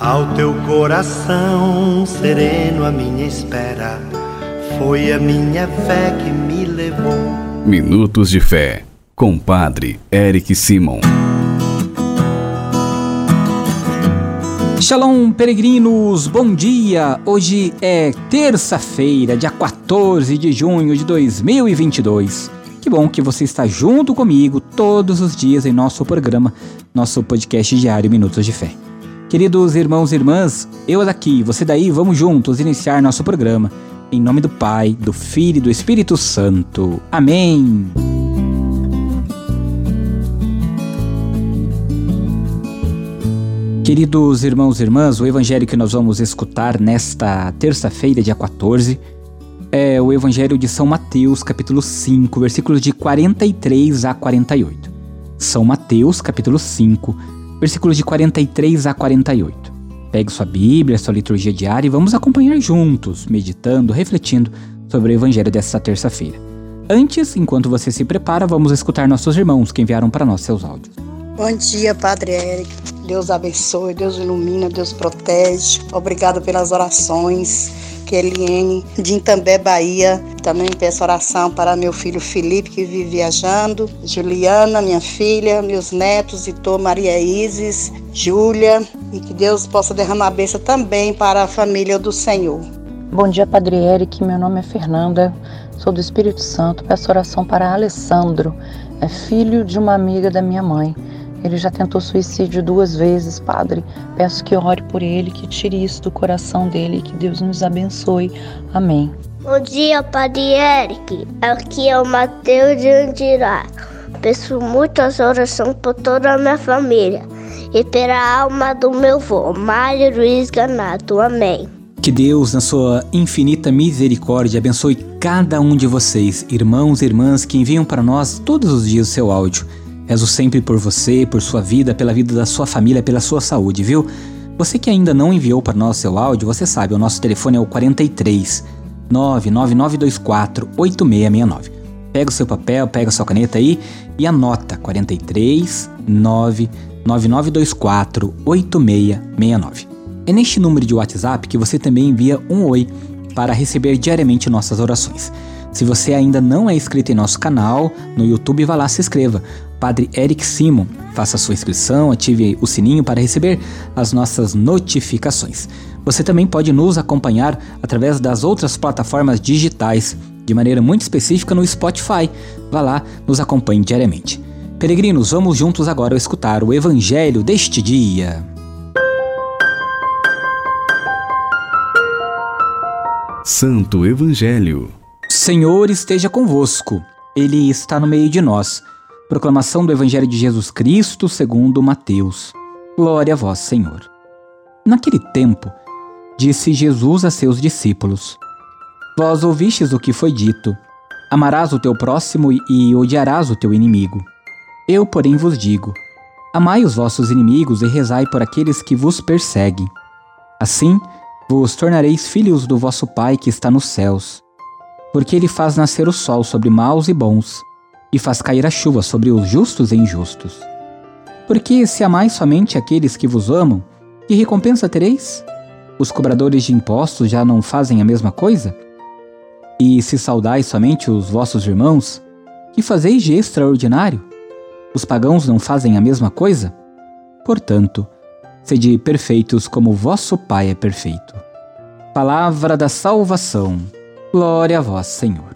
Ao teu coração sereno, a minha espera foi a minha fé que me levou. Minutos de Fé, com Padre Eric Simon. Shalom, peregrinos, bom dia! Hoje é terça-feira, dia 14 de junho de 2022. Que bom que você está junto comigo todos os dias em nosso programa, nosso podcast diário Minutos de Fé. Queridos irmãos e irmãs, eu daqui, você daí, vamos juntos iniciar nosso programa. Em nome do Pai, do Filho e do Espírito Santo. Amém. Queridos irmãos e irmãs, o evangelho que nós vamos escutar nesta terça-feira, dia 14, é o evangelho de São Mateus, capítulo 5, versículos de 43 a 48. São Mateus, capítulo 5, versículos de 43 a 48. Pegue sua Bíblia, sua liturgia diária e vamos acompanhar juntos, meditando, refletindo sobre o Evangelho desta terça-feira. Antes, enquanto você se prepara, vamos escutar nossos irmãos que enviaram para nós seus áudios. Bom dia, Padre Eric. Deus abençoe, Deus ilumina, Deus protege. Obrigado pelas orações. Keliene, de Itambé, Bahia. Também peço oração para meu filho Felipe, que vive viajando, Juliana, minha filha, meus netos, Itor, Maria Isis, Júlia, e que Deus possa derramar a bênção também para a família do Senhor. Bom dia, Padre Eric. Meu nome é Fernanda, sou do Espírito Santo. Peço oração para Alessandro, é filho de uma amiga da minha mãe. Ele já tentou suicídio duas vezes, Padre. Peço que ore por ele, que tire isso do coração dele, que Deus nos abençoe. Amém. Bom dia, Padre Eric. Aqui é o Mateus de Andirá. Peço muitas orações por toda a minha família e pela alma do meu avô, Mário Luiz Ganato. Amém. Que Deus, na sua infinita misericórdia, abençoe cada um de vocês, irmãos e irmãs que enviam para nós todos os dias o seu áudio. Rezo sempre por você, por sua vida, pela vida da sua família, pela sua saúde, viu? Você que ainda não enviou para nós seu áudio, você sabe, o nosso telefone é o 43 99924 8669. Pega o seu papel, pega a sua caneta aí e anota 43 99924 8669. É neste número de WhatsApp que você também envia um oi para receber diariamente nossas orações. Se você ainda não é inscrito em nosso canal no YouTube, vá lá se inscreva. Padre Eric Simon, faça sua inscrição, ative o sininho para receber as nossas notificações. Você também pode nos acompanhar através das outras plataformas digitais, de maneira muito específica no Spotify. Vá lá, nos acompanhe diariamente. Peregrinos, vamos juntos agora escutar o Evangelho deste dia. Santo Evangelho Senhor esteja convosco, Ele está no meio de nós. Proclamação do Evangelho de Jesus Cristo segundo Mateus. Glória a vós, Senhor. Naquele tempo, disse Jesus a seus discípulos: Vós ouvistes o que foi dito: Amarás o teu próximo e odiarás o teu inimigo. Eu, porém, vos digo: Amai os vossos inimigos e rezai por aqueles que vos perseguem. Assim, vos tornareis filhos do vosso Pai que está nos céus porque ele faz nascer o sol sobre maus e bons, e faz cair a chuva sobre os justos e injustos. Porque se amais somente aqueles que vos amam, que recompensa tereis? Os cobradores de impostos já não fazem a mesma coisa? E se saudais somente os vossos irmãos, que fazeis de extraordinário? Os pagãos não fazem a mesma coisa? Portanto, sede perfeitos como vosso Pai é perfeito. Palavra da salvação. Glória a vós, Senhor.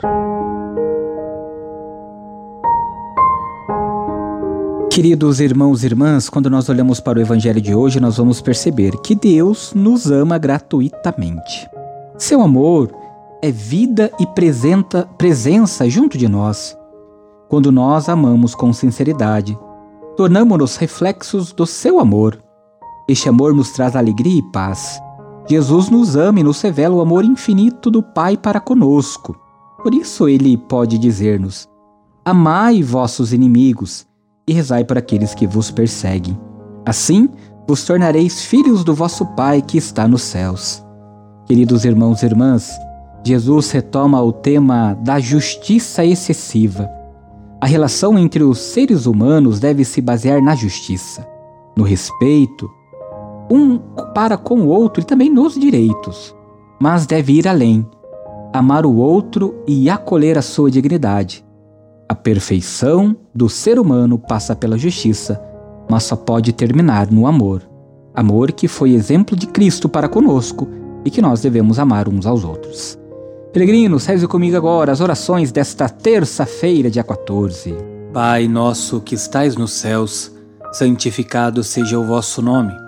Queridos irmãos e irmãs, quando nós olhamos para o Evangelho de hoje, nós vamos perceber que Deus nos ama gratuitamente. Seu amor é vida e presenta, presença junto de nós. Quando nós amamos com sinceridade, tornamos-nos reflexos do seu amor. Este amor nos traz alegria e paz. Jesus nos ama e nos revela o amor infinito do Pai para conosco. Por isso ele pode dizer-nos: Amai vossos inimigos e rezai por aqueles que vos perseguem. Assim vos tornareis filhos do vosso Pai que está nos céus. Queridos irmãos e irmãs, Jesus retoma o tema da justiça excessiva. A relação entre os seres humanos deve se basear na justiça, no respeito, um para com o outro e também nos direitos, mas deve ir além, amar o outro e acolher a sua dignidade. A perfeição do ser humano passa pela justiça, mas só pode terminar no amor. Amor que foi exemplo de Cristo para conosco e que nós devemos amar uns aos outros. Peregrinos, reze comigo agora as orações desta terça-feira, dia 14. Pai nosso que estais nos céus, santificado seja o vosso nome.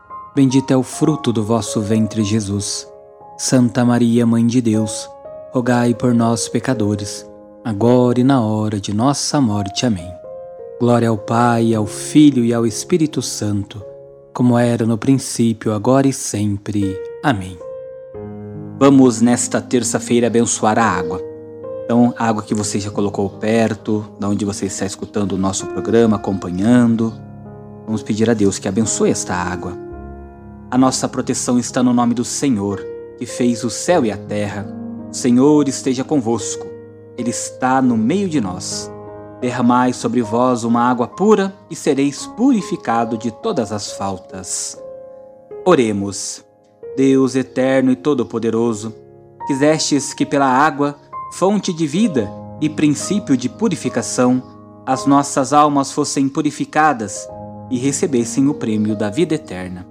bendito é o fruto do vosso ventre, Jesus. Santa Maria, Mãe de Deus, rogai por nós, pecadores, agora e na hora de nossa morte. Amém. Glória ao Pai, ao Filho e ao Espírito Santo, como era no princípio, agora e sempre. Amém. Vamos nesta terça-feira abençoar a água. Então, a água que você já colocou perto, da onde você está escutando o nosso programa, acompanhando. Vamos pedir a Deus que abençoe esta água. A nossa proteção está no nome do Senhor, que fez o céu e a terra. O Senhor esteja convosco. Ele está no meio de nós. Derramai sobre vós uma água pura e sereis purificado de todas as faltas. Oremos. Deus eterno e todo-poderoso, quisestes que pela água fonte de vida e princípio de purificação, as nossas almas fossem purificadas e recebessem o prêmio da vida eterna.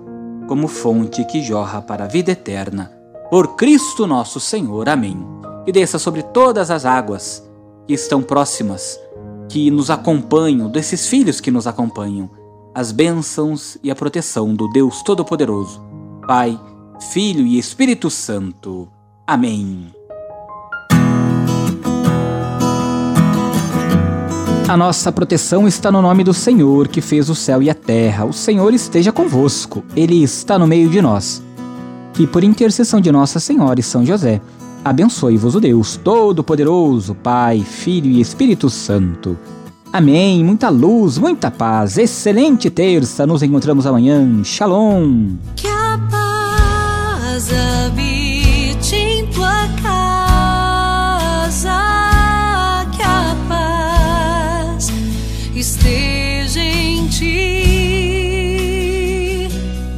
como fonte que jorra para a vida eterna. Por Cristo nosso Senhor. Amém. E desça sobre todas as águas que estão próximas, que nos acompanham, desses filhos que nos acompanham, as bênçãos e a proteção do Deus Todo-Poderoso, Pai, Filho e Espírito Santo. Amém. A nossa proteção está no nome do Senhor, que fez o céu e a terra. O Senhor esteja convosco, Ele está no meio de nós. Que por intercessão de Nossa Senhora e São José, abençoe-vos o Deus Todo-Poderoso, Pai, Filho e Espírito Santo. Amém. Muita luz, muita paz. Excelente terça. Nos encontramos amanhã. Shalom. Que a paz habite em tua casa. Stay